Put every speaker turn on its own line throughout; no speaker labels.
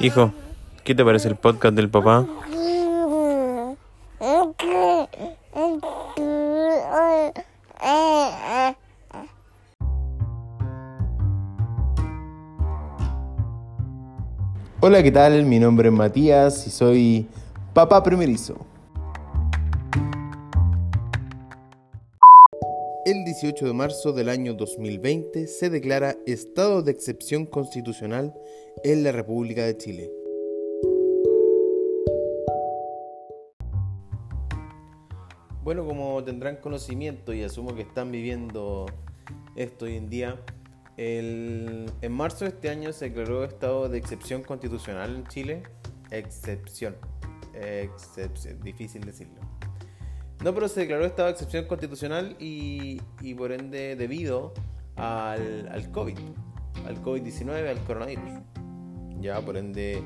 Hijo, ¿qué te parece el podcast del papá?
Hola, ¿qué tal? Mi nombre es Matías y soy papá primerizo. El 18 de marzo del año 2020 se declara estado de excepción constitucional en la República de Chile. Bueno, como tendrán conocimiento y asumo que están viviendo esto hoy en día, el- en marzo de este año se declaró estado de excepción constitucional en Chile. Excepción. Excepción. Difícil decirlo. No, pero se declaró estado de excepción constitucional y, y por ende debido al, al COVID, al COVID-19, al coronavirus. Ya, por ende,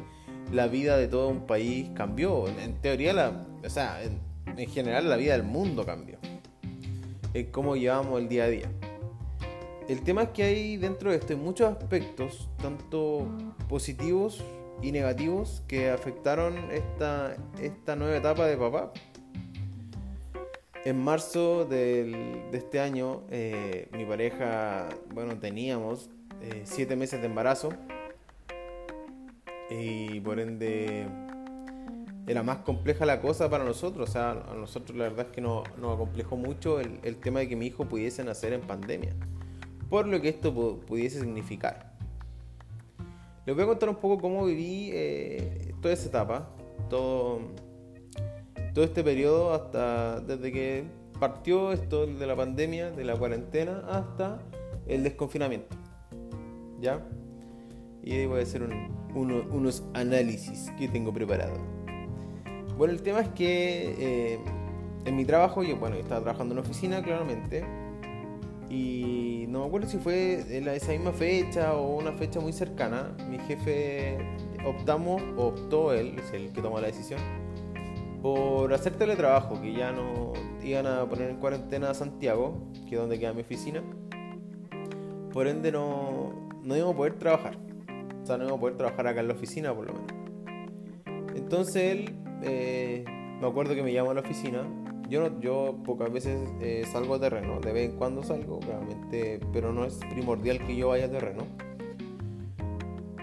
la vida de todo un país cambió. En, teoría, la, o sea, en, en general la vida del mundo cambió. En cómo llevamos el día a día. El tema es que hay dentro de esto muchos aspectos, tanto positivos y negativos, que afectaron esta, esta nueva etapa de papá. En marzo del- de este año, eh, mi pareja, bueno, teníamos eh, siete meses de embarazo y por ende era más compleja la cosa para nosotros. O sea, a nosotros la verdad es que no- nos acomplejó mucho el, tema de que mi hijo pudiese nacer en pandemia por lo que esto pu- pudiese significar. Les voy a contar un poco cómo viví eh, toda esa etapa, todo, todo este periodo hasta desde que partió esto de la pandemia, de la cuarentena, hasta el desconfinamiento. ¿Ya? Y ahí voy a hacer un- uno- unos análisis que tengo preparado. Bueno, el tema es que eh, en mi trabajo, yo, bueno, estaba trabajando en una oficina, claramente, y no me acuerdo si fue en esa misma fecha o una fecha muy cercana. Mi jefe optamos, o optó él, es el que tomó la decisión, por hacer teletrabajo, que ya no iban a poner en cuarentena a Santiago, que es donde queda mi oficina. Por ende no, no íbamos a poder trabajar. O sea, no íbamos a poder trabajar acá en la oficina por lo menos. Entonces él, eh, me acuerdo que me llamó a la oficina. Yo, no, yo pocas veces eh, salgo a terreno, de vez en cuando salgo, claramente, pero no es primordial que yo vaya a terreno.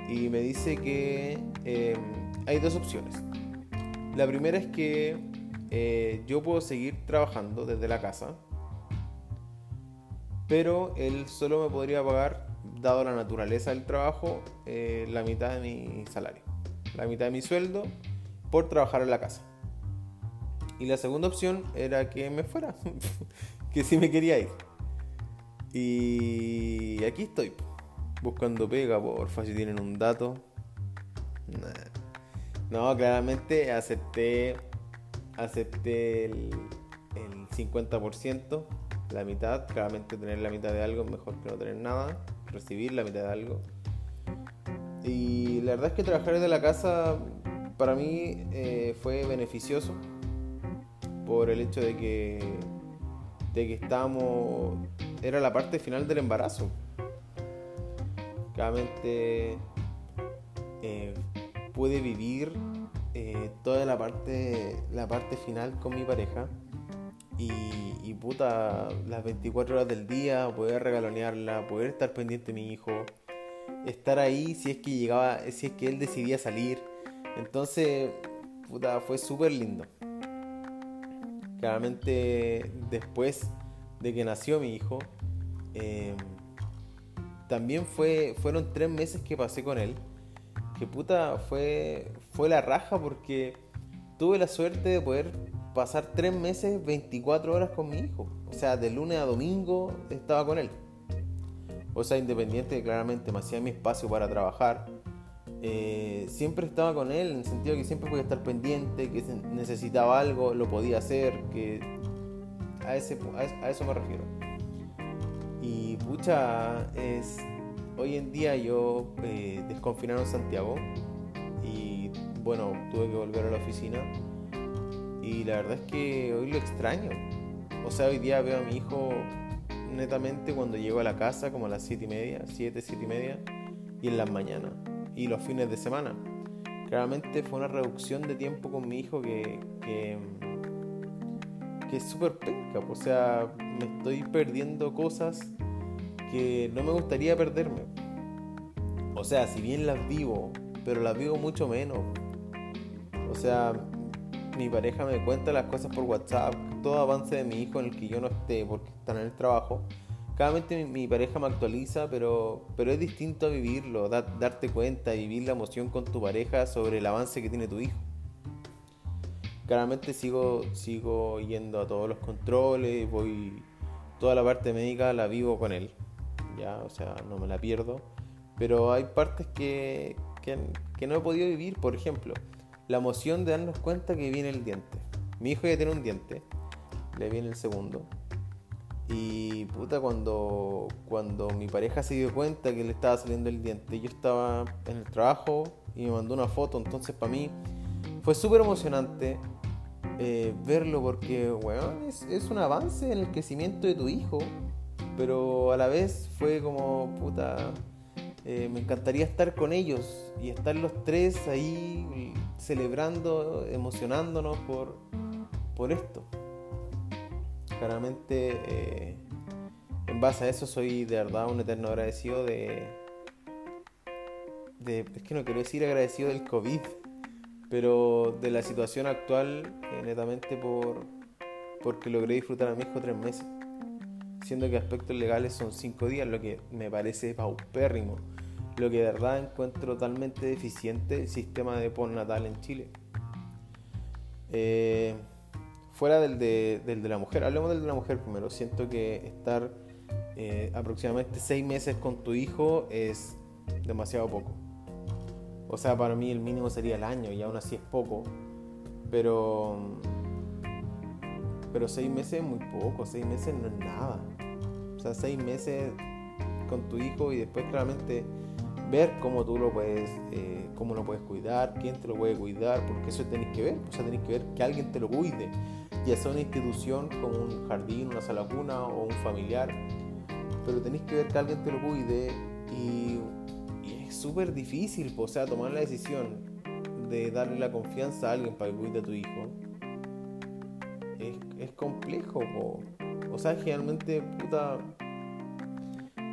Y me dice que eh, hay dos opciones. La primera es que eh, yo puedo seguir trabajando desde la casa, pero él solo me podría pagar, dado la naturaleza del trabajo, eh, la mitad de mi salario, la mitad de mi sueldo por trabajar en la casa. Y la segunda opción era que me fuera, que sí me quería ir. Y aquí estoy, buscando pega, porfa, si tienen un dato. No, claramente acepté, acepté el, el 50%, la mitad. Claramente tener la mitad de algo es mejor que no tener nada. Recibir la mitad de algo. Y la verdad es que trabajar desde la casa para mí eh, fue beneficioso por el hecho de que, de que estábamos, era la parte final del embarazo. Claramente eh, pude vivir eh, toda la parte, la parte final con mi pareja y, puta, las 24 horas del día, poder regalonearla, poder estar pendiente de mi hijo, estar ahí si es que llegaba, si es que él decidía salir. Entonces, puta, fue súper lindo. Claramente después de que nació mi hijo, eh, también fue, fueron tres meses que pasé con él. Que puta, fue, fue la raja porque tuve la suerte de poder pasar tres meses 24 horas con mi hijo. O sea, de lunes a domingo estaba con él. O sea, independiente, claramente me hacía mi espacio para trabajar. Eh, siempre estaba con él en el sentido que siempre podía estar pendiente, que necesitaba algo, lo podía hacer, que a, ese, a eso me refiero. Y pucha, es, hoy en día yo eh, desconfinaron Santiago y bueno, tuve que volver a la oficina y la verdad es que hoy lo extraño. O sea, hoy día veo a mi hijo netamente cuando llego a la casa como a las 7 y media, 7, 7 y media y en las mañanas. y los fines de semana. Claramente fue una reducción de tiempo con mi hijo que, que, que es súper penca. O sea, me estoy perdiendo cosas que no me gustaría perderme. O sea, si bien las vivo, pero las vivo mucho menos. O sea, mi pareja me cuenta las cosas por WhatsApp, todo avance de mi hijo en el que yo no esté porque están en el trabajo. Cada vez mi, pareja me actualiza, pero, pero es distinto a vivirlo, darte cuenta, vivir la emoción con tu pareja sobre el avance que tiene tu hijo. Claramente sigo, sigo yendo a todos los controles, voy toda la parte médica la vivo con él, ya, o sea, no me la pierdo. Pero hay partes que, que, no he podido vivir, por ejemplo, la emoción de darnos cuenta que viene el diente. Mi hijo ya tiene un diente, le viene el segundo. Y puta, cuando, cuando mi pareja se dio cuenta que le estaba saliendo el diente, yo estaba en el trabajo y me mandó una foto, entonces para mí fue súper emocionante eh, verlo porque, es, es un avance en el crecimiento de tu hijo, pero a la vez fue como, puta, eh, me encantaría estar con ellos y estar los tres ahí celebrando, emocionándonos por, por esto. Claramente, eh, en base a eso, soy de verdad un eterno agradecido de, de. Es que no quiero decir agradecido del COVID, pero de la situación actual, eh, netamente por porque logré disfrutar a mi hijo tres meses. Siendo que aspectos legales son cinco días, lo que me parece paupérrimo lo que de verdad encuentro totalmente deficiente el sistema de postnatal en Chile. Eh, fuera del de, la mujer, hablemos del de la mujer primero. Siento que estar eh, aproximadamente seis meses con tu hijo es demasiado poco. O sea, para mí el mínimo sería el año y aún así es poco. Pero, pero seis meses es muy poco, seis meses no es nada. Sea, seis meses con tu hijo y después claramente ver cómo tú lo puedes, eh, cómo lo puedes cuidar, quién te lo puede cuidar, porque eso tenéis que ver, o sea, tenéis que ver que alguien te lo cuide, ya sea una institución como un jardín, una sala cuna o un familiar, pero tenéis que ver que alguien te lo cuide y, es súper difícil, o sea, tomar la decisión de darle la confianza a alguien para que cuide a tu hijo. Es, complejo, o sea, generalmente, puta,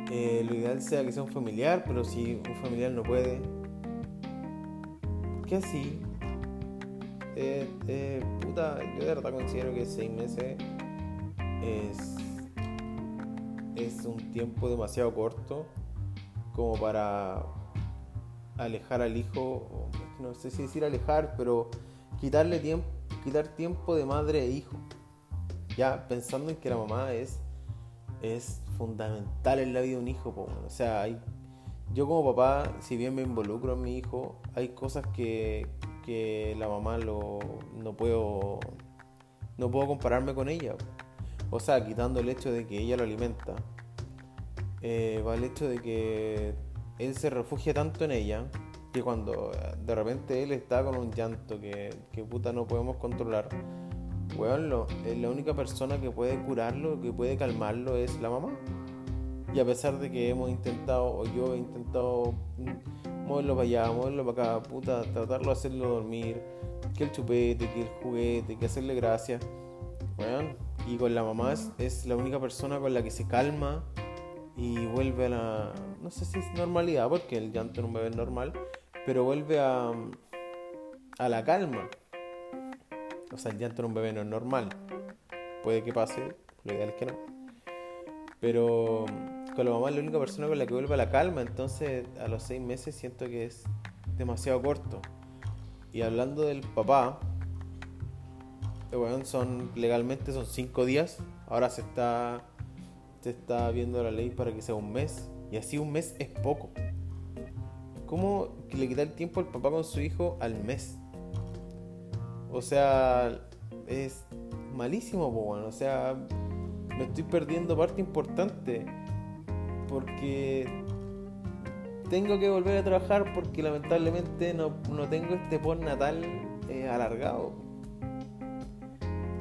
eh, lo ideal sea que sea un familiar, pero si un familiar no puede, ¿qué así? Eh, eh, puta, yo de verdad considero que seis meses es, es un tiempo demasiado corto como para alejar al hijo, no sé si decir alejar, pero quitarle tiempo, quitar tiempo de madre e hijo. Ya pensando en que la mamá es, es fundamental en la vida de un hijo. O sea, yo como papá, si bien me involucro en mi hijo, hay cosas que, que la mamá lo, no puedo no puedo compararme con ella. O sea, quitando el hecho de que ella lo alimenta, eh, va el hecho de que él se refugia tanto en ella que cuando de repente él está con un llanto que, que puta no podemos controlar, weón, eh, la única persona que puede curarlo, que puede calmarlo es la mamá. Y a pesar de que hemos intentado, o yo he intentado mm, moverlo para allá, moverlo para acá, puta, tratarlo de hacerlo dormir, que el chupete, que el juguete, que hacerle gracia, weón. Y con la mamá es, la única persona con la que se calma y vuelve a la, no sé si es normalidad, porque el llanto en un bebé es normal, pero vuelve a, a la calma. O sea, el llanto en un bebé no es normal. Puede que pase, lo ideal es que no. Pero con la mamá es la única persona con la que vuelve la calma, entonces a los seis meses siento que es demasiado corto. Y hablando del papá, bueno, son legalmente son cinco días. Ahora se está se está viendo la ley para que sea un mes y así un mes es poco. ¿Cómo le quita el tiempo al papá con su hijo al mes? O sea, es malísimo, bueno. O sea, me estoy perdiendo parte importante. Porque tengo que volver a trabajar porque lamentablemente no, tengo este postnatal eh, alargado.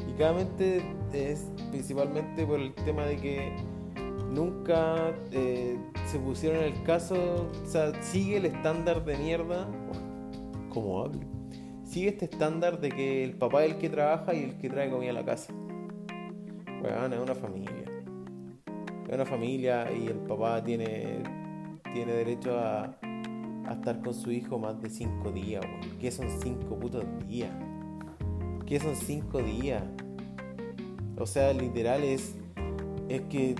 Y claramente es principalmente por el tema de que nunca eh, se pusieron el caso, o sea, sigue el estándar de mierda, como hablo, sigue este estándar de que el papá es el que trabaja y el que trae comida a la casa. Weón, es una familia. Es una familia y el papá tiene, tiene derecho a, estar con su hijo más de cinco días, weón. ¿Qué son cinco putos días? ¿Qué son cinco días? O sea, literal es, es que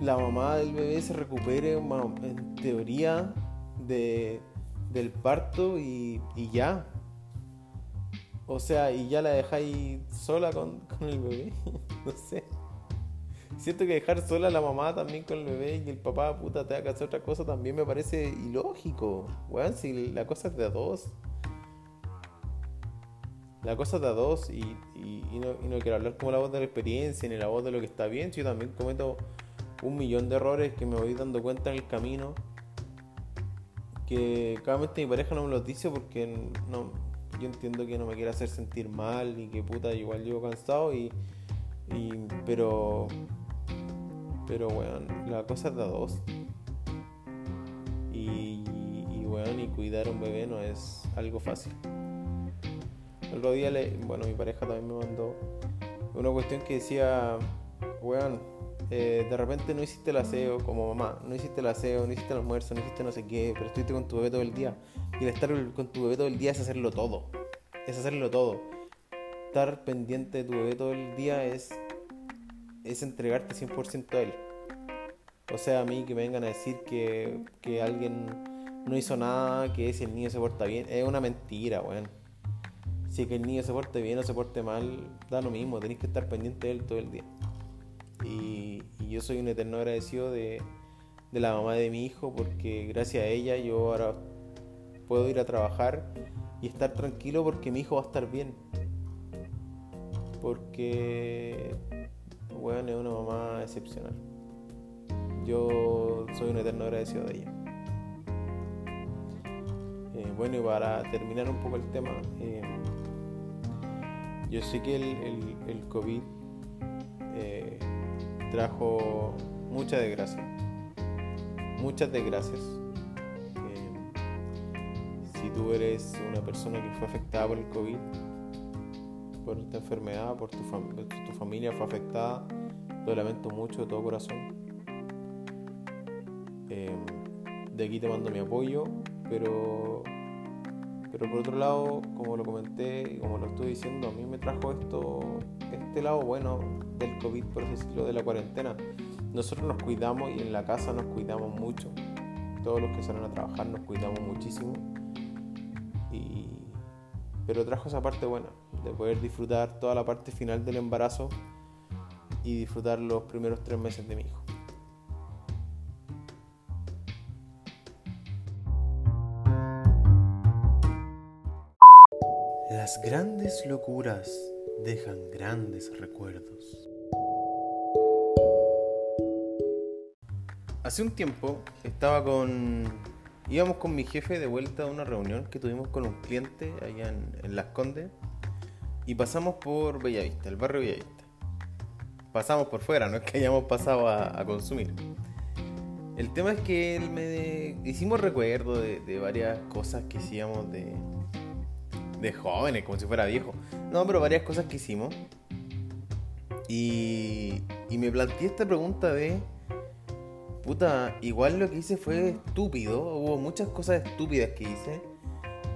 la mamá del bebé se recupere en teoría de, del parto y, y ya. O sea, y ya la dejáis sola con, con el bebé. no sé. Siento que dejar sola a la mamá también con el bebé y el papá, puta, te que hacer otra cosa también me parece ilógico. Weón, si la cosa es de a dos. La cosa es de a dos y, y no quiero hablar como la voz de la experiencia ni la voz de lo que está bien. si Yo también cometo un millón de errores que me voy dando cuenta en el camino. Que cada vez mi pareja no me los dice porque no, yo entiendo que no me quiere hacer sentir mal y que puta igual llevo cansado y, pero pero weón, la cosa es de dos. Y, y y cuidar a un bebé no es algo fácil. El otro día, le, bueno, mi pareja también me mandó una cuestión que decía, weón, eh, de repente no hiciste el aseo como mamá, no hiciste el aseo, no hiciste el almuerzo, no hiciste no sé qué, pero estuviste con tu bebé todo el día. Y el estar con tu bebé todo el día es hacerlo todo. Es hacerlo todo. Estar pendiente de tu bebé todo el día es, es entregarte 100% a él. O sea, a mí que me vengan a decir que, que alguien no hizo nada, que si el niño se porta bien, es una mentira, weón. Si que el niño se porte bien o se porte mal, da lo mismo, tenéis que estar pendiente de él todo el día. Y, y yo soy un eterno agradecido de, de la mamá de mi hijo porque gracias a ella yo ahora puedo ir a trabajar y estar tranquilo porque mi hijo va a estar bien. Porque, bueno, es una mamá excepcional. Yo soy un eterno agradecido de ella. Eh, bueno, y para terminar un poco el tema, eh, yo sé que el, el- el COVID eh, trajo mucha desgracia, muchas desgracias. Tú eres una persona que fue afectada por el COVID, por esta enfermedad, por tu, fam- tu familia fue afectada, lo lamento mucho de todo corazón. Eh, de aquí te mando mi apoyo, pero, pero por otro lado, como lo comenté y como lo estoy diciendo, a mí me trajo esto, este lado bueno del COVID, por decirlo, de la cuarentena. Nosotros nos cuidamos y en la casa nos cuidamos mucho. Todos los que salen a trabajar nos cuidamos muchísimo. Pero trajo esa parte buena, de poder disfrutar toda la parte final del embarazo y disfrutar los primeros tres meses de mi hijo. Las grandes locuras dejan grandes recuerdos. Hace un tiempo estaba con... íbamos con mi jefe de vuelta a una reunión que tuvimos con un cliente allá en, Las Condes y pasamos por Bellavista, el barrio Bellavista. Pasamos por fuera, no es que hayamos pasado a, a consumir. El tema es que él me hicimos recuerdo de, de varias cosas que hacíamos de, de jóvenes, como si fuera viejo. No, pero varias cosas que hicimos. Y, y me planteé esta pregunta de, puta, igual lo que hice fue estúpido, hubo muchas cosas estúpidas que hice.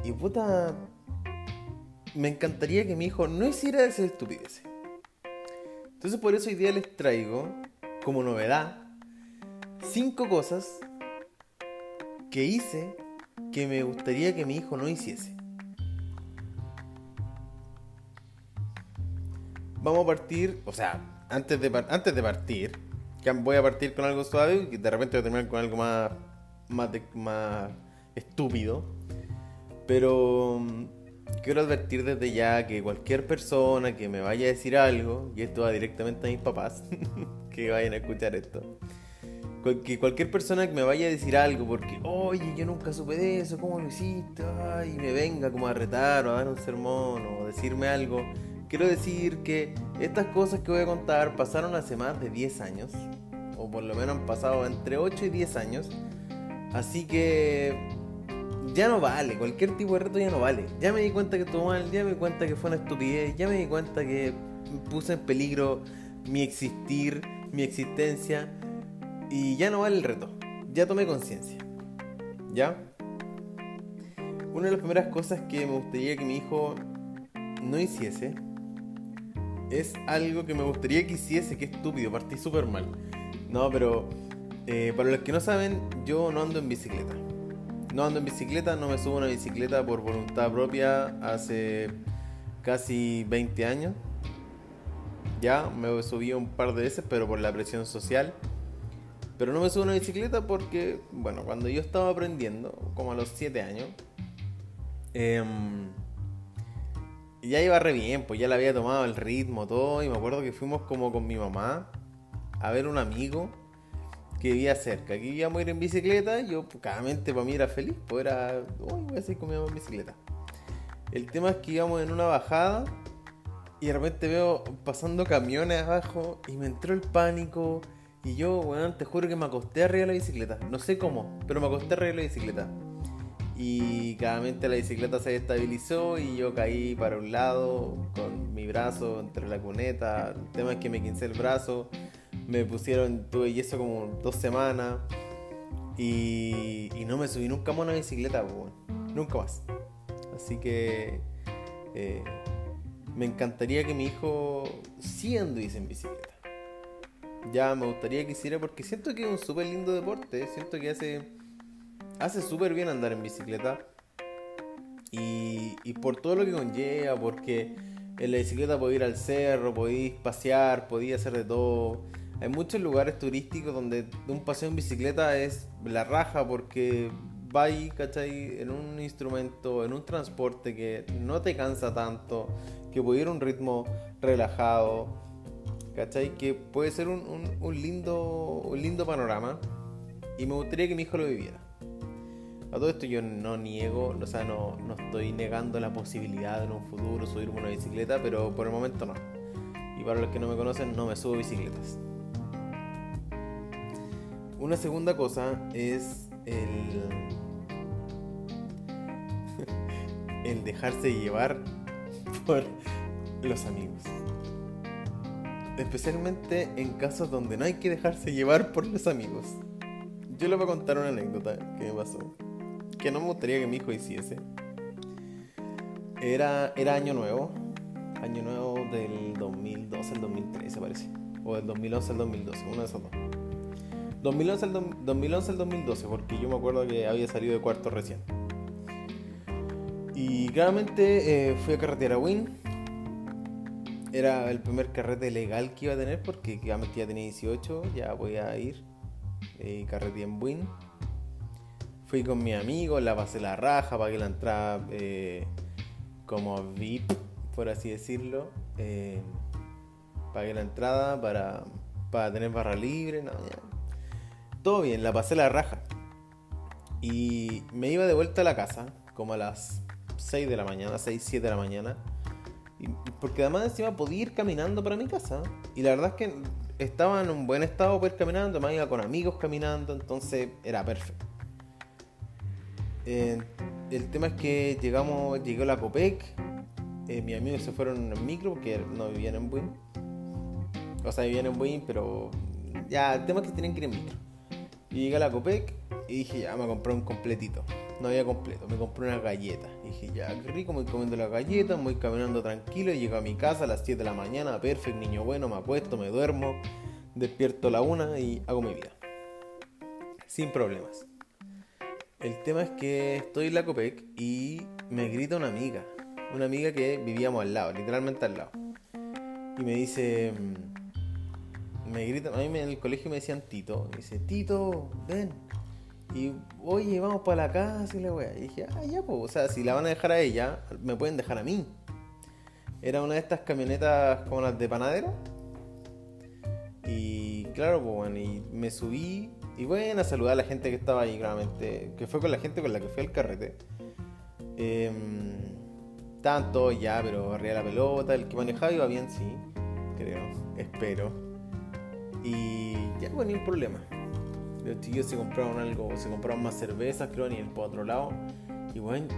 Y puta, me encantaría que mi hijo no hiciera esas estupideces. Entonces por eso hoy día les traigo, como novedad, cinco cosas que hice que me gustaría que mi hijo no hiciese. Vamos a partir, o sea, antes de, antes de partir, voy a partir con algo suave y de repente voy a terminar con algo más, más, más estúpido. Pero mm, quiero advertir desde ya que cualquier persona que me vaya a decir algo, y esto va directamente a mis papás, que vayan a escuchar esto, que cualquier persona que me vaya a decir algo porque, oye, yo nunca supe de eso, ¿cómo lo hiciste? Y me venga como a retar o a dar un sermón o decirme algo. Quiero decir que estas cosas que voy a contar pasaron hace más de 10 años, o por lo menos han pasado entre 8 y 10 años. Así que ya no vale, cualquier tipo de reto ya no vale. Ya me di cuenta que estuvo mal, ya me di cuenta que fue una estupidez, ya me di cuenta que puse en peligro mi existir, mi existencia, y ya no vale el reto. Ya tomé conciencia. ¿Ya? Una de las primeras cosas que me gustaría que mi hijo no hiciese es algo que me gustaría que hiciese, que estúpido, partí súper mal. No, pero eh, para los que no saben, yo no ando en bicicleta. No ando en bicicleta, no me subo a una bicicleta por voluntad propia hace casi 20 años. Ya, me subí un par de veces, pero por la presión social. Pero no me subo a una bicicleta porque, bueno, cuando yo estaba aprendiendo, como a los 7 años, eh, ya iba re bien, pues ya le había tomado el ritmo, todo. Y me acuerdo que fuimos como con mi mamá a ver un amigo que vivía cerca. Aquí íbamos a ir en bicicleta. Y yo, pues, claramente, para mí era feliz, pues era, uy, voy a seguir con mi mamá en bicicleta. El tema es que íbamos en una bajada y de repente veo pasando camiones abajo y me entró el pánico. Y yo, weón, te juro que me acosté arriba de la bicicleta. No sé cómo, pero me acosté arriba de la bicicleta. Y claramente la bicicleta se estabilizó y yo caí para un lado con mi brazo entre la cuneta. El tema es que me quince el brazo, me pusieron, tuve yeso como dos semanas y, no me subí nunca más a una bicicleta, nunca más. Así que eh, me encantaría que mi hijo sí anduviese en bicicleta. Ya me gustaría que hiciera porque siento que es un súper lindo deporte, siento que hace hace súper bien andar en bicicleta. Y, y, por todo lo que conlleva, porque en la bicicleta podéis ir al cerro, podéis pasear, podéis hacer de todo. Hay muchos lugares turísticos donde un paseo en bicicleta es la raja porque vais, ¿cachai? En un instrumento, en un transporte que no te cansa tanto, que puede ir a un ritmo relajado, ¿cachai? Que puede ser un, un, un lindo, un lindo panorama. Y me gustaría que mi hijo lo viviera. A todo esto yo no niego, o sea, no, no estoy negando la posibilidad de en un futuro subirme una bicicleta, pero por el momento no. Y para los que no me conocen, no me subo bicicletas. Una segunda cosa es el. el dejarse llevar por los amigos. Especialmente en casos donde no hay que dejarse llevar por los amigos. Yo les voy a contar una anécdota que me pasó que no me gustaría que mi hijo hiciese. Era, era año nuevo, año nuevo del 2012 al 2013 parece, o del 2011 al 2012, uno de esos dos. 2011 al, 2011 al 2012, porque yo me acuerdo que había salido de cuarto recién. Y claramente eh, fui a carretera Win. Era el primer carrete legal que iba a tener porque ya tenía 18, ya voy a ir. Y carrete en Win Fui con mi amigo, la pasé la raja, pagué la entrada eh, como VIP, por así decirlo. Eh, pagué la entrada para, para tener barra libre, Todo bien, la pasé la raja. Y me iba de vuelta a la casa, como a las 6 de la mañana, 6, 7 de la mañana. Y, porque además encima podía ir caminando para mi casa. Y la verdad es que estaba en un buen estado para ir caminando, me iba con amigos caminando, entonces era perfecto. El tema es que llegamos, llegó la COPEC, eh, mis amigos se fueron en micro porque no vivían en Buin. O sea, vivían en Buin, pero ya, el tema es que tienen que ir en micro. Y llegué a la COPEC y dije, ya, me compré un completito. No había completo, me compré una galleta. Y dije, ya, qué rico, me voy comiendo la galleta, voy caminando tranquilo. Y llego a mi casa a las 7 de la mañana, perfecto, niño bueno, me apuesto, me duermo, despierto a la una y hago mi vida. Sin problemas. El tema es que estoy en la Copec y me grita una amiga. Una amiga que vivíamos al lado, literalmente al lado. Y me dice. Mm, me grita, a mí en el colegio me decían Tito. Me dice, Tito, ven. Y oye, vamos para la casa y la wea. Y dije, ah, ya, pues, o sea, si la van a dejar a ella, me pueden dejar a mí. Era una de estas camionetas como las de panadero. Y claro, pues bueno, y me subí y bueno, a saludar a la gente que estaba ahí, claramente. Que fue con la gente con la que fui al carrete. Eh, todos ya, pero arriba la pelota. El que manejaba iba bien, sí. Creo. Espero. Y ya, bueno, ni un problema. Los chiquillos se compraron algo, se compraron más cervezas, creo, ni por otro lado. Y bueno,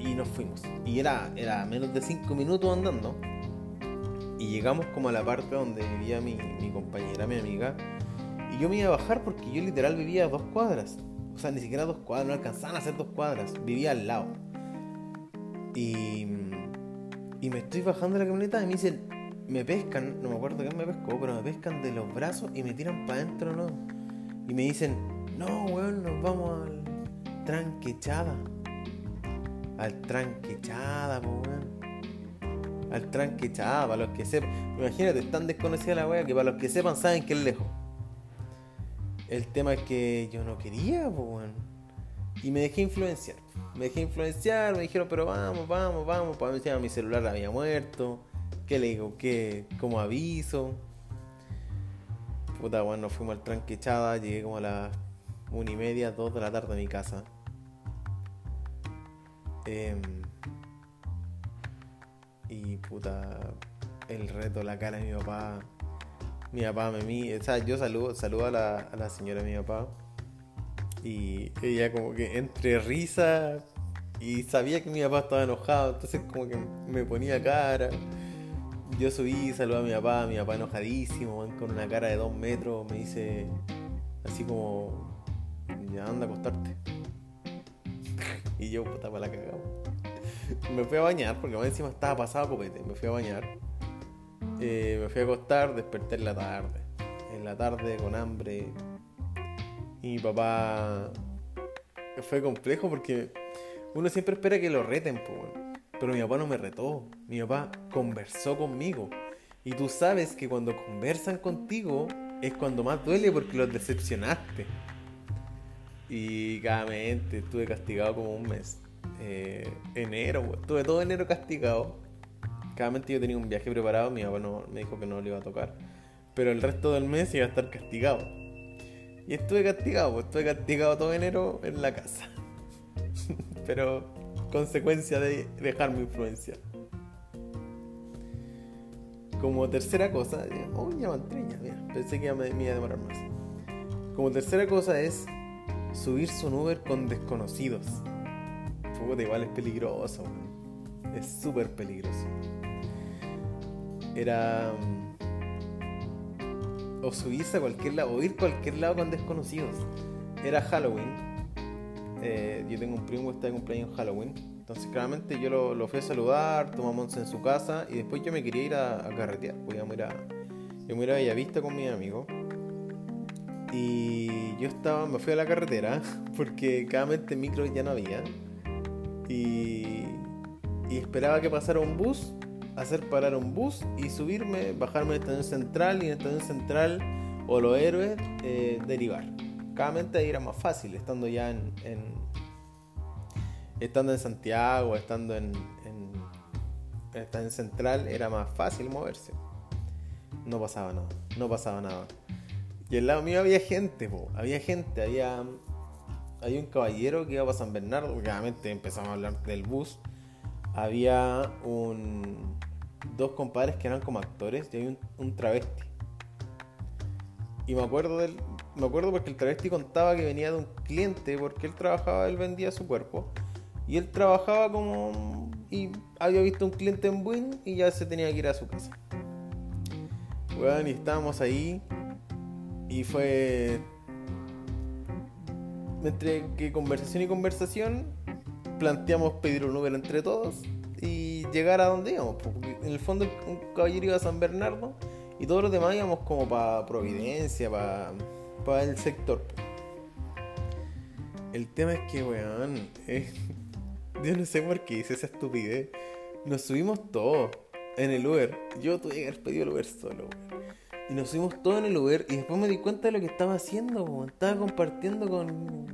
y nos fuimos. Y era, era menos de 5 minutos andando. Y llegamos como a la parte donde vivía mi, mi compañera, mi amiga. Y yo me iba a bajar porque yo literal vivía a dos cuadras. O sea, ni siquiera dos cuadras, no alcanzaban a hacer dos cuadras. Vivía al lado. Y, y me estoy bajando de la camioneta y me dicen, me pescan, no me acuerdo quién me pescó, pero me pescan de los brazos y me tiran para adentro, ¿no? Y me dicen, no, weón, nos vamos al tranquechada. Al tranquechada, weón. Al tranquechada, para los que sepan. Imagínate, es tan desconocida la weá que para los que sepan saben que es lejos. El tema es que yo no quería, pues, Y me dejé influenciar. Me dejé influenciar, me dijeron, pero vamos, vamos, vamos. Para mí mi celular había muerto. ¿Qué le digo? ¿Qué? ¿Cómo aviso? Puta, bueno, fuimos al tranque echada. Llegué como a las una y media, dos de la tarde a mi casa. Em, y puta, el reto, la cara de mi papá mi papá me mí, o sea, yo saludo, saludo a, la, la señora de mi papá y ella como que entre risa y sabía que mi papá estaba enojado, entonces como que me ponía cara. Yo subí, saludé a mi papá, mi papá enojadísimo, con una cara de dos metros, me dice así como, ya anda a acostarte. y yo, puta, para la cagada. me fui a bañar, porque encima estaba pasado copete, me fui a bañar. Eh, me fui a acostar, desperté en la tarde. En la tarde con hambre. Y mi papá fue complejo porque uno siempre espera que lo reten, pero mi papá no me retó. Mi papá conversó conmigo. Y tú sabes que cuando conversan contigo es cuando más duele porque los decepcionaste. Y claramente estuve castigado como un mes. Eh, enero, estuve todo enero castigado cada yo tenía un viaje preparado, mi papá me dijo que no le iba a tocar. Pero el resto del mes iba a estar castigado. Y estuve castigado, pues estuve castigado todo enero en la casa. Pero consecuencia de dejar mi influencia. Como tercera cosa, oh, ya pensé que me, me iba a demorar más. Como tercera cosa es subirse un Uber con desconocidos. Puta, igual es peligroso, es súper peligroso era mm, o subirse a cualquier lado o ir a cualquier lado con desconocidos. Era Halloween. Eh, yo tengo un primo que está de cumpleaños en Halloween. Entonces claramente yo lo, fui a saludar, tomamos en su casa y después yo me quería ir a, carretear. Voy a ir a, yo me iba a Bellavista con mi amigo. Y yo estaba, me fui a la carretera porque claramente micro ya no había. Y, y esperaba que pasara un bus hacer parar un bus y subirme, bajarme en estación central y en estación central o los héroes eh, derivar. Claramente ahí era más fácil, estando ya en, estando en Santiago, estando en, en, estación central, era más fácil moverse. No pasaba nada, no pasaba nada. Y al lado mío había gente, había gente, había, había un caballero que iba para San Bernardo, obviamente empezamos a hablar del bus había un, dos compadres que eran como actores y había un, travesti. Y me acuerdo del, me acuerdo porque el travesti contaba que venía de un cliente porque él trabajaba, él vendía su cuerpo y él trabajaba como y había visto un cliente en Buin y ya se tenía que ir a su casa. Bueno, y estábamos ahí y fue entre que conversación y conversación planteamos pedir un Uber entre todos y llegar a donde íbamos. Porque en el fondo un caballero iba a San Bernardo y todos los demás íbamos como para Providencia, para el sector. El tema es que, weón, eh, yo no sé por qué hice esa estupidez. Nos subimos todos en el Uber. Yo tuve que haber pedido el Uber solo, Y nos subimos todos en el Uber y después me di cuenta de lo que estaba haciendo, Estaba compartiendo con...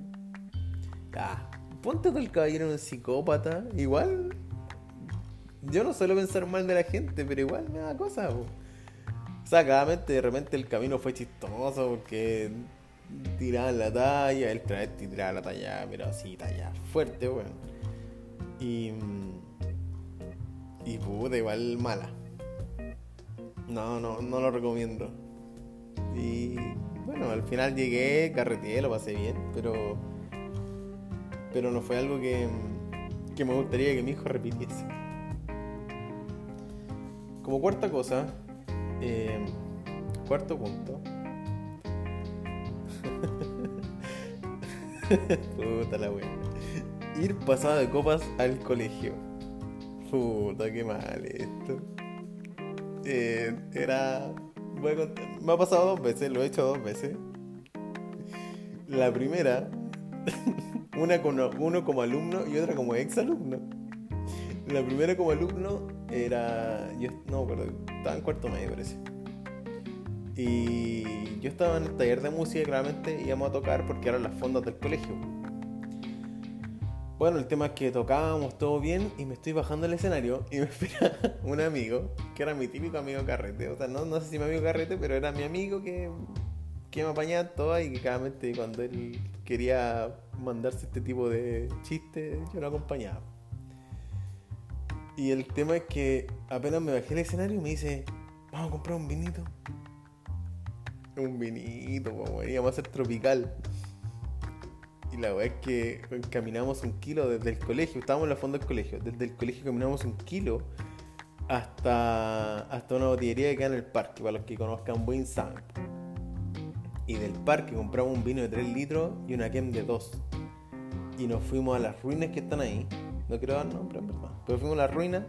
Ah, ponte todo el caballero un psicópata. Igual yo no suelo pensar mal de la gente, pero igual me da cosa, O sea, claramente de repente el camino fue chistoso porque tiraban la talla, el travesti tiraba la talla, pero así, talla fuerte, weón. Y. Y puta, igual mala. No, no, no lo recomiendo. Y bueno, al final llegué, carreteé, lo pasé bien, pero. Pero no fue algo que, que me gustaría que mi hijo repitiese. Como cuarta cosa, eh, cuarto punto. Puta la wea. Ir pasado de copas al colegio. Puta, qué mal esto. Eh, era. contar- Me ha pasado dos veces, lo he hecho dos veces. La primera, una con uno como alumno y otra como ex alumno. La primera como alumno era. Yo no me acuerdo, estaba en cuarto medio parece. Y yo estaba en el taller de música, claramente íbamos a tocar porque eran las fondas del colegio. Bueno, el tema es que tocábamos todo bien y me estoy bajando el escenario y me espera un amigo, que era mi típico amigo carrete. O sea, no, no sé si mi amigo carrete, pero era mi amigo que, que me apañaba en todas y que vez cuando él quería mandarse este tipo de chistes, yo lo acompañaba. Y el tema es que apenas me bajé el escenario me dice, vamos a comprar un vinito. Un vinito, íbamos a hacer tropical. Y la verdad es que caminamos un kilo desde el colegio, estábamos en la fonda del colegio, desde el colegio caminamos un kilo hasta, hasta una botillería que queda en el parque, para los que conozcan buen saben. Y del parque compramos un vino de 3 litros y una Kem de 2. Y nos fuimos a las ruinas que están ahí. No quiero dar nombre, en verdad. Pero fuimos a las ruinas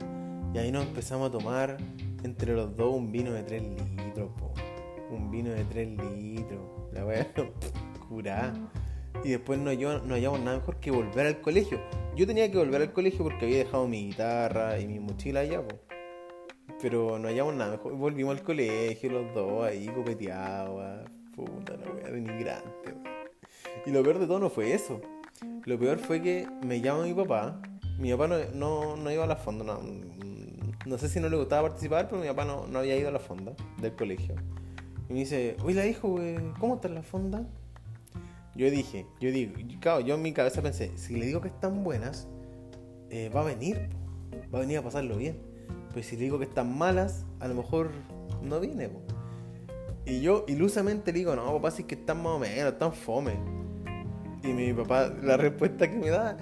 y ahí nos empezamos a tomar entre los dos un vino de 3 litros. Un vino de 3 litros. La wea curá. Y después no, hallamos- nada mejor que volver al colegio. Yo tenía que volver al colegio porque había dejado mi guitarra y mi mochila allá, po. Pero no hallamos nada mejor. Volvimos al colegio los dos ahí copeteados. Puta la wea, denigrante. Y lo peor de todo no fue eso. Lo peor fue que me llama mi papá. Mi papá no, no, no iba a la fonda. No, sé si no le gustaba participar, pero mi papá no, no había ido a la fonda del colegio. Y me dice, oye, hijo, güey, ¿cómo está la fonda? Yo dije, yo digo, claro, yo en mi cabeza pensé, si le digo que están buenas, eh, va a venir, va a venir a pasarlo bien. Pero si le digo que están malas, a lo mejor no viene. Y yo ilusamente le digo, no, papá, si es que están más o menos, están fome. Y mi papá, la respuesta que me da,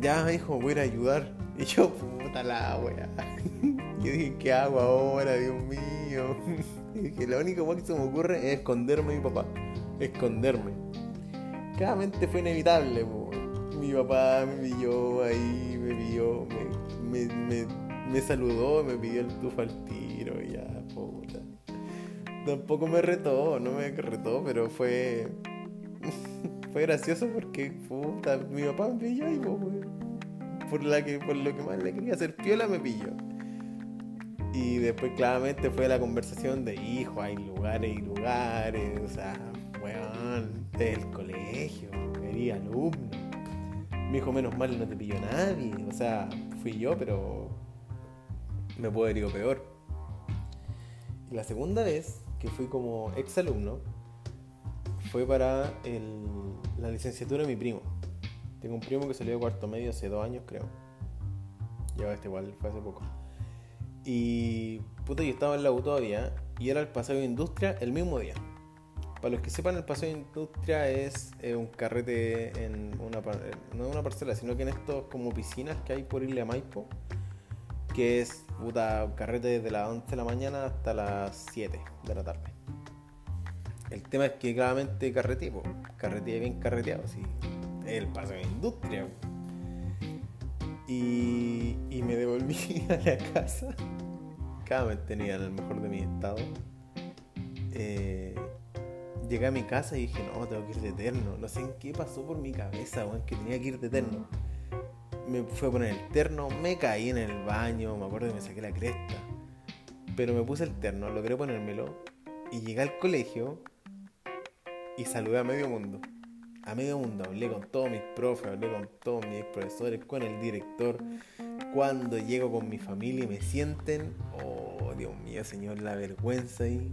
ya hijo, voy a ir ayudar. Y yo, puta la wea. Yo dije, ¿qué hago ahora, Dios mío? Y dije, lo único weá que se me ocurre es esconderme de mi papá. Esconderme. Claramente fue inevitable, po. Mi papá me pilló ahí, me pilló, me, me, me, me saludó, me pidió el tufa al tiro ya, puta. Tampoco me retó, no me retó, pero fue. fue gracioso porque, puta, mi papá me pilló y por, la que, por lo que más le quería hacer piola me pilló. Y después claramente fue la conversación de hijo, hay lugares y lugares, o sea, weón, del colegio, quería alumno. Me dijo, menos mal no te pilló nadie, o sea, fui yo, pero me puedo haber ido peor. Y la segunda vez que fui como ex alumno fue para la licenciatura de mi primo. Tengo un primo que salió de cuarto medio hace dos años, creo. Ya este igual fue hace poco. Y puta, yo estaba en la U todavía y era el paseo de industria el mismo día. Para los que sepan, el paseo de industria es eh, un carrete en una, eh, no en una parcela, sino que en estos como piscinas que hay por Isla Maipo, que es puta, un carrete desde las 11 de la mañana hasta las 7 de la tarde. El tema es que claramente carreteé, po. carreteé bien carreteado, sí. El paseo de industria. Y, y me devolví a la casa. Cada vez tenía en el mejor de mi estado. Eh, llegué a mi casa y dije, no, tengo que ir de terno. No sé en qué pasó por mi cabeza, weón, que tenía que ir de terno. Me fue a poner el terno, me caí en el baño, me acuerdo que me saqué la cresta. Pero me puse el terno, logré ponérmelo. Y llegué al colegio y saludé a medio mundo. A medio mundo, hablé con todos mis profes, hablé con todos mis profesores, con el director. Cuando llego con mi familia y me sienten, oh Dios mío, señor, la vergüenza ahí.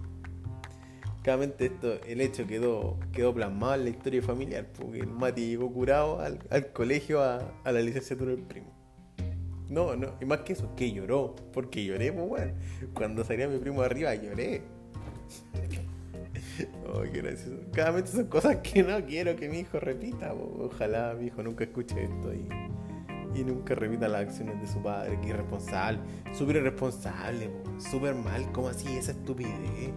Claramente esto, el hecho quedó, quedó plasmado en la historia familiar, porque el Mati llegó curado al, al colegio a, a la licenciatura del primo. No, no, y más que eso, que lloró, porque lloré, pues bueno. Cuando salía mi primo arriba lloré. Oh, qué gracioso. Cada vez son cosas que no quiero que mi hijo repita. Ojalá mi hijo nunca escuche esto y, y nunca repita las acciones de su padre, que irresponsable. Súper irresponsable, po. súper mal. ¿Cómo así esa estupidez?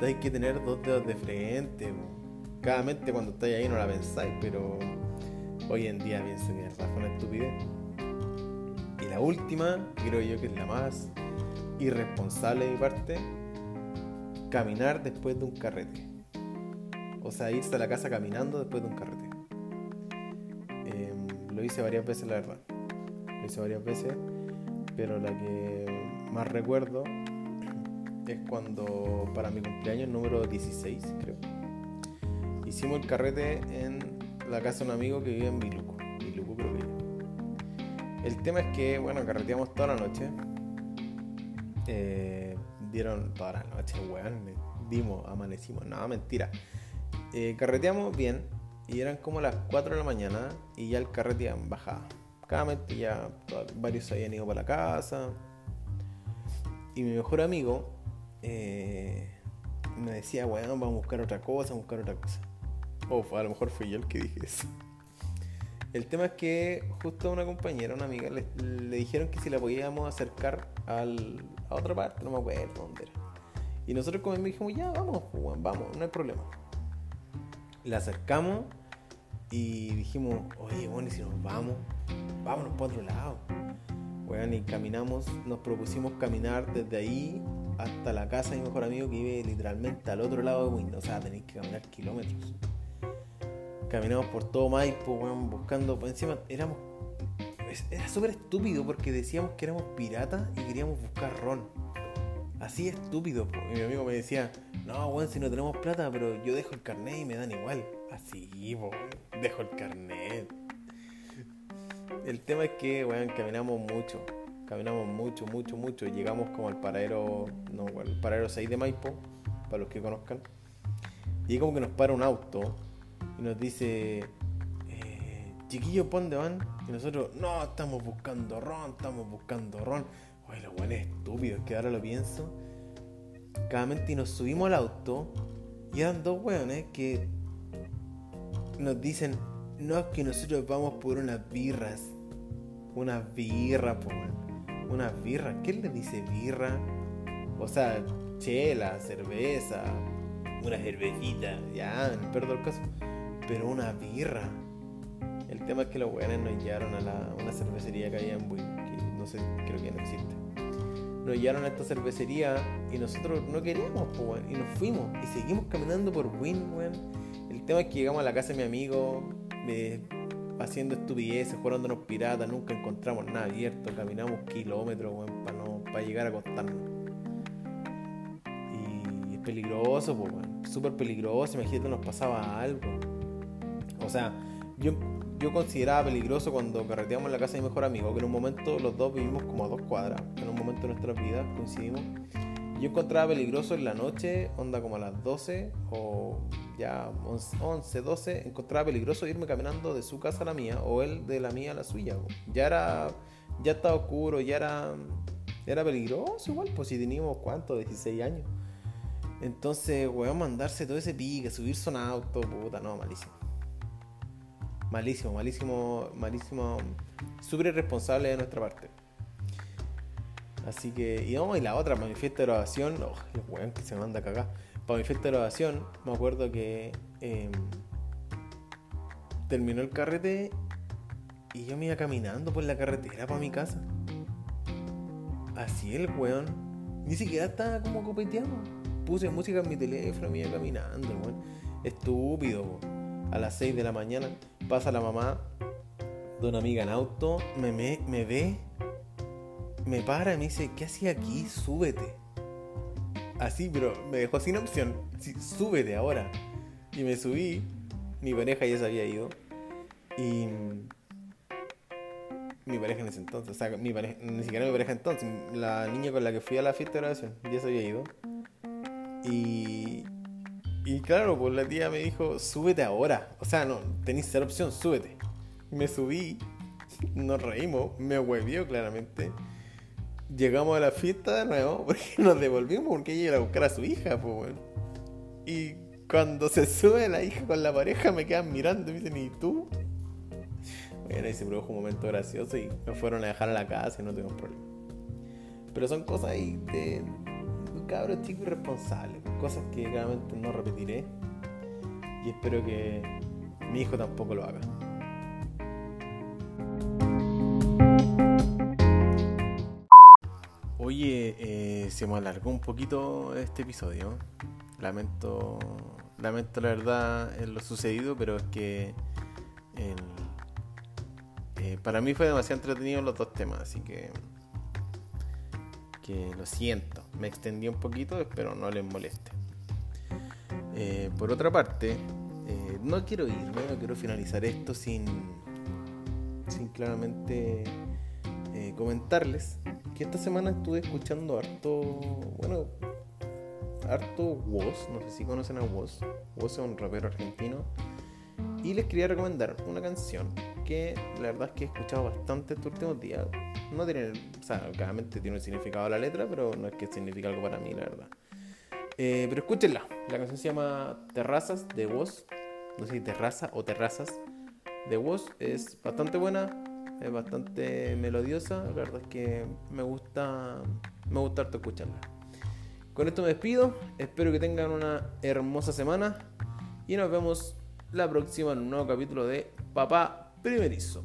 Hay que tener dos dedos de frente. po. Cada mente cuando estáis ahí no la pensáis, pero hoy en día pienso que es una estupidez. Y la última, creo yo que es la más irresponsable de mi parte, caminar después de un carrete. O sea, irse a la casa caminando después de un carrete. Eh, lo hice varias veces, la verdad. Lo hice varias veces, pero la que más recuerdo es cuando para mi cumpleaños número 16, creo. Hicimos el carrete en la casa de un amigo que vive en Biluco. Biluco El tema es que, bueno, carreteamos toda la noche. Eh, dieron toda la noche, weón. Dimos, amanecimos. No, mentira. Eh, carreteamos bien y eran como las 4 de la mañana y ya el carrete bajaba. Cada ya varios habían ido para la casa. Y mi mejor amigo eh, me decía, weón, vamos a buscar otra cosa, vamos a buscar otra cosa. O a lo mejor fui yo el que dije eso. El tema es que justo a una compañera, una amiga, le dijeron que si la podíamos acercar al, a otra parte, no me acuerdo dónde era. Y nosotros como dijimos, ya, vamos, pues, vamos, no hay problema. La acercamos y dijimos, oye, bueno, y si nos vamos, vámonos para otro lado. Weón, y caminamos, nos propusimos caminar desde ahí hasta la casa de mi mejor amigo que vive literalmente al otro lado de Windows. O sea, tenéis que caminar kilómetros. Caminamos por todo Maipo, buscando. Por encima éramos. Era súper estúpido porque decíamos que éramos piratas y queríamos buscar ron. Así estúpido. mi amigo me decía, no, weón, si no tenemos plata, pero yo dejo el carnet y me dan igual. Así, po, dejo el carnet. El tema es que, weón, caminamos mucho. Caminamos mucho, mucho, mucho. Llegamos como al paradero, no, bueno, el paradero 6 de Maipo, para los que conozcan. Y como que nos para un auto y nos dice, chiquillos, ¿por dónde van? Y nosotros, no, estamos buscando ron, estamos buscando ron. Oye, lo bueno es estúpido, es que ahora lo pienso. Claramente y nos subimos al auto y eran dos weones que nos dicen, no, es que nosotros vamos por unas birras. Unas birras, po. Unas birras. ¿Qué le dice birra? O sea, chela, cerveza, una cervecita, ya, en el peor de los casos. Pero una birra. Tema es que los weones nos llevaron a la, una cervecería que había en Buin, que no sé, creo que ya no existe. Nos llevaron a esta cervecería y nosotros no queríamos, po, weón, y nos fuimos. Y seguimos caminando por Win, weón. El tema es que llegamos a la casa de mi amigo, haciendo estupideces, jugándonos piratas, nunca encontramos nada abierto, caminamos kilómetros, weón, para no, para llegar a acostarnos. Y es peligroso, pues, weón. Súper peligroso, imagínate nos pasaba algo. O sea, yo, yo consideraba peligroso cuando carreteamos en la casa de mi mejor amigo, que en un momento los dos vivimos como a dos cuadras, en un momento de nuestras vidas coincidimos. Yo encontraba peligroso en la noche, onda como a las 12 o ya 11, 11, 12, encontraba peligroso irme caminando de su casa a la mía o él de la mía a la suya. Ya era, ya estaba oscuro, ya era, era peligroso igual, pues si teníamos cuánto, 16 años. Entonces, weón, mandarse todo ese pique, subirse a un auto, puta, no, malísimo. Malísimo, malísimo, malísimo, súper irresponsable de nuestra parte. Así que, y vamos, y la otra, para mi fiesta de graduación, oh, el weón que se manda a cagar. Para mi fiesta de graduación, me acuerdo que eh, terminó el carrete y yo me iba caminando por la carretera para mi casa. Así el weón, ni siquiera estaba como copeteado. Puse música en mi teléfono, me iba caminando, weón. Estúpido, po. A las 6 de la mañana pasa la mamá de una amiga en auto, me, me, ve me para y me dice, ¿qué hacía aquí? Súbete. Así, pero me dejó sin opción. Súbete ahora. Y me subí. Mi pareja ya se había ido. Y. Mi pareja en ese entonces, o sea, mi pareja, ni siquiera mi pareja entonces, la niña con la que fui a la fiesta de graduación, ya se había ido. Y. Y claro, pues la tía me dijo, súbete ahora. O sea, no, tenéis cero opción, súbete. Me subí, nos reímos, me huevió claramente llegamos a la fiesta de nuevo porque nos devolvimos porque ella iba a buscar a su hija, pues, weón. Y cuando se sube la hija con la pareja me quedan mirando y me dicen, ¿y tú? Bueno, y se produjo un momento gracioso y me fueron a dejar a la casa y no tengo problema. Pero son cosas ahí de cabros chicos irresponsables, cosas que claramente no repetiré y espero que mi hijo tampoco lo haga. Oye, eh, se me alargó un poquito este episodio. Lamento, lamento la verdad en lo sucedido, pero es que eh, para mí fue demasiado entretenido los dos temas, así que que lo siento, me extendí un poquito, espero no les moleste. Eh, por otra parte, no quiero irme, no quiero finalizar esto sin, sin claramente comentarles que esta semana estuve escuchando harto, bueno, harto Woz, no sé si conocen a Woz, Woz es un rapero argentino, y les quería recomendar una canción que la verdad es que he escuchado bastante estos últimos días. No tiene, o sea, claramente tiene un significado la letra, pero no es que signifique algo para mí, la verdad. Eh, pero escúchenla, la canción se llama Terrazas de Woz, no sé si Terraza o Terrazas de Woz, es bastante buena, es bastante melodiosa, la verdad es que me gusta, me gusta harto escucharla. Con esto me despido, espero que tengan una hermosa semana y nos vemos la próxima en un nuevo capítulo de Papá Primerizo.